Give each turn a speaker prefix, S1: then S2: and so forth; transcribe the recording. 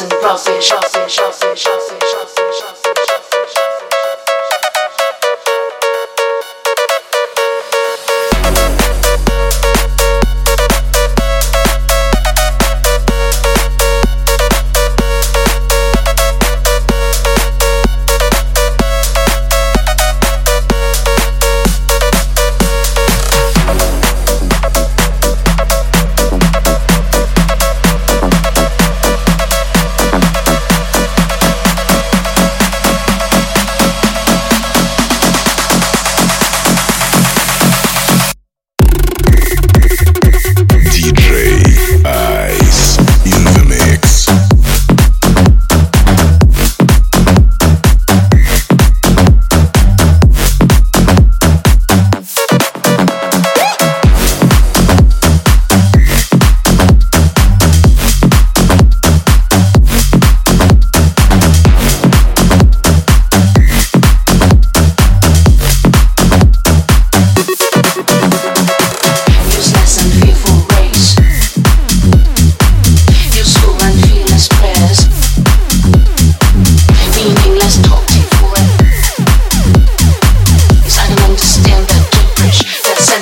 S1: and rubbish, rubbish, rubbish, rubbish, rubbish.